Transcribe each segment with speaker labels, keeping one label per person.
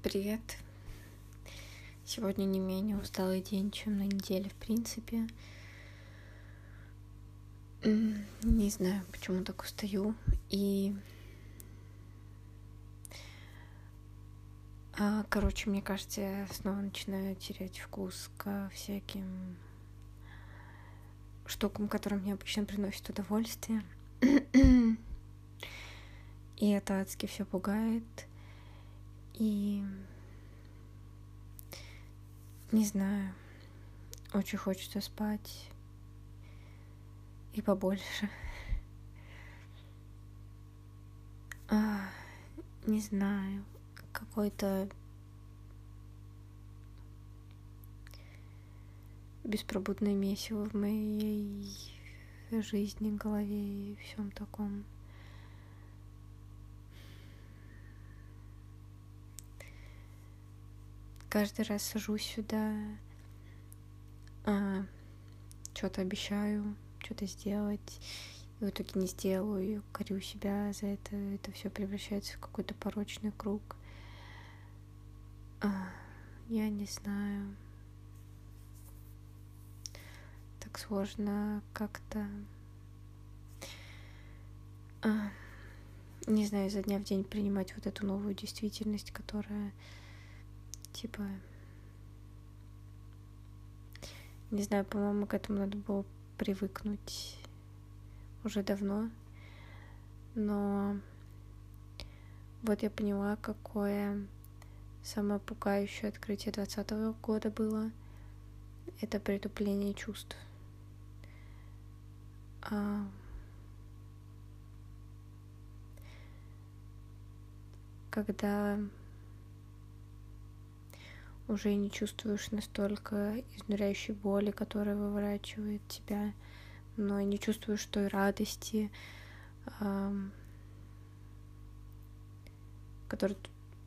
Speaker 1: Привет. Сегодня не менее усталый день, чем на неделе, в принципе. Не знаю, почему так устаю. И... А, короче, мне кажется, я снова начинаю терять вкус к всяким штукам, которые мне обычно приносят удовольствие. И это адски все пугает. И не знаю, очень хочется спать и побольше. А, не знаю, какой-то беспробудное месиво в моей жизни, голове и всем таком. Каждый раз сажусь сюда, а, что-то обещаю, что-то сделать, и в итоге не сделаю, и корю себя за это, это все превращается в какой-то порочный круг. А, я не знаю. Так сложно как-то... А, не знаю, изо дня в день принимать вот эту новую действительность, которая Типа, не знаю, по-моему, к этому надо было привыкнуть уже давно. Но вот я поняла, какое самое пугающее открытие двадцатого года было. Это притупление чувств. А... Когда уже не чувствуешь настолько изнуряющей боли, которая выворачивает тебя, но не чувствуешь той радости, которая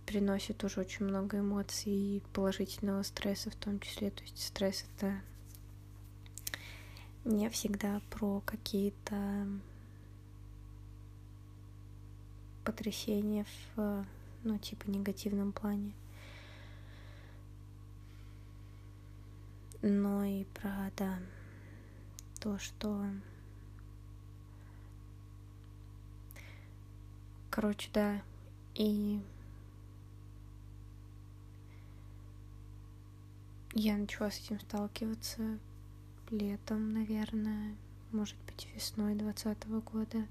Speaker 1: приносит уже очень много эмоций и положительного стресса в том числе. То есть стресс это не всегда про какие-то потрясения в, ну, типа, негативном плане. Но и про, да, то, что... Короче, да, и я начала с этим сталкиваться летом, наверное, может быть, весной двадцатого года.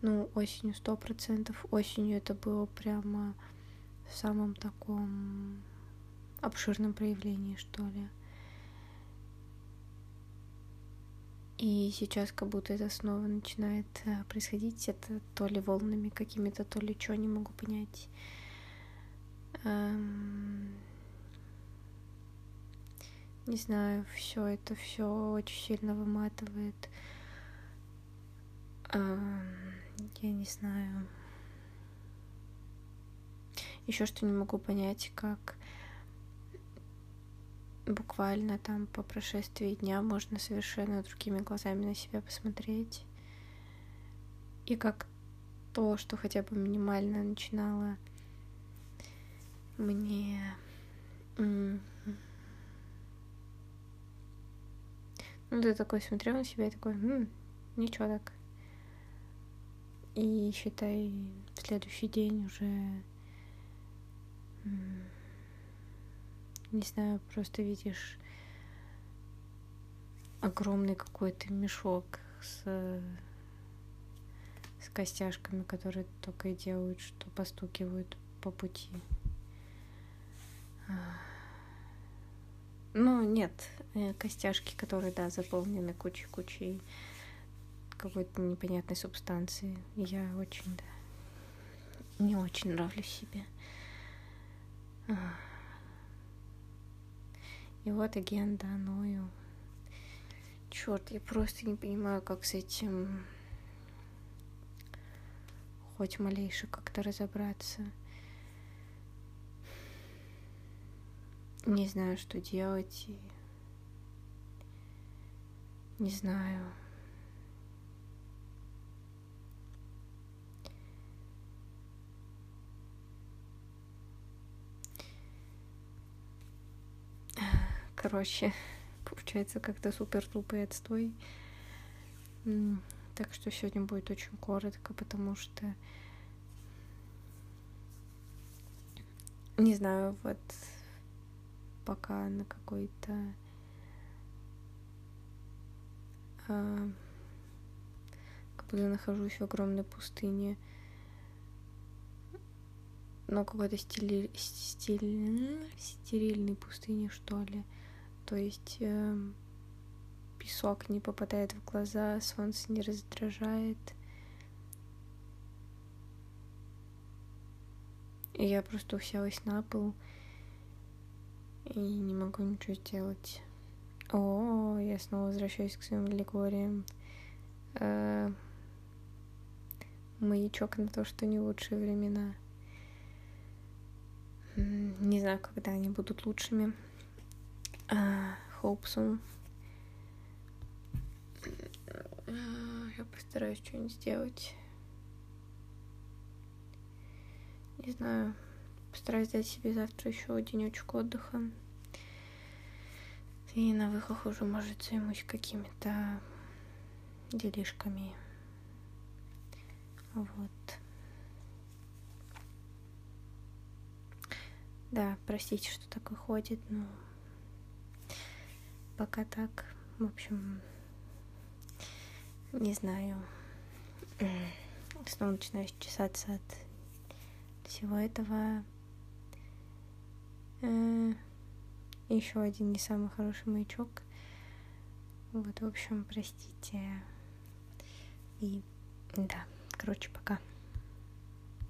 Speaker 1: Ну, осенью сто процентов. Осенью это было прямо в самом таком обширном проявлении, что ли. И сейчас как будто это снова начинает э, происходить. Это то ли волнами какими-то, то ли что, не могу понять. Эм... Не знаю, все это все очень сильно выматывает. Эм... Я не знаю. Еще что не могу понять, как буквально там по прошествии дня можно совершенно другими глазами на себя посмотреть. И как то, что хотя бы минимально начинало мне ну, ты такой смотрел на себя и такой, М, ничего так. И считай, в следующий день уже не знаю, просто видишь огромный какой-то мешок с, с костяшками, которые только и делают, что постукивают по пути. Ну, нет, э, костяшки, которые, да, заполнены кучей-кучей какой-то непонятной субстанции. Я очень, да, не очень нравлюсь себе. И вот агент, да, ною. Черт, я просто не понимаю, как с этим хоть малейше как-то разобраться. Не знаю, что делать. И... Не знаю. Короче, получается как-то супер тупый отстой. Так что сегодня будет очень коротко, потому что не знаю, вот пока на какой-то а, как будто нахожусь в огромной пустыне но какой-то стили... стиль... стерильной пустыне, что ли. То есть э, песок не попадает в глаза, солнце не раздражает. И я просто уселась на пол и не могу ничего сделать. О, я снова возвращаюсь к своим аллегориям. Э, маячок на то, что не лучшие времена. Не знаю, когда они будут лучшими. Uh, hope so. Я постараюсь что-нибудь сделать. Не знаю. Постараюсь дать себе завтра еще денечек отдыха. И на выхах уже, может, займусь какими-то делишками. Вот. Да, простите, что так выходит, но пока так. В общем, не знаю. Снова начинаю чесаться от всего этого. Э, Еще один не самый хороший маячок. Вот, в общем, простите. И да, короче, пока.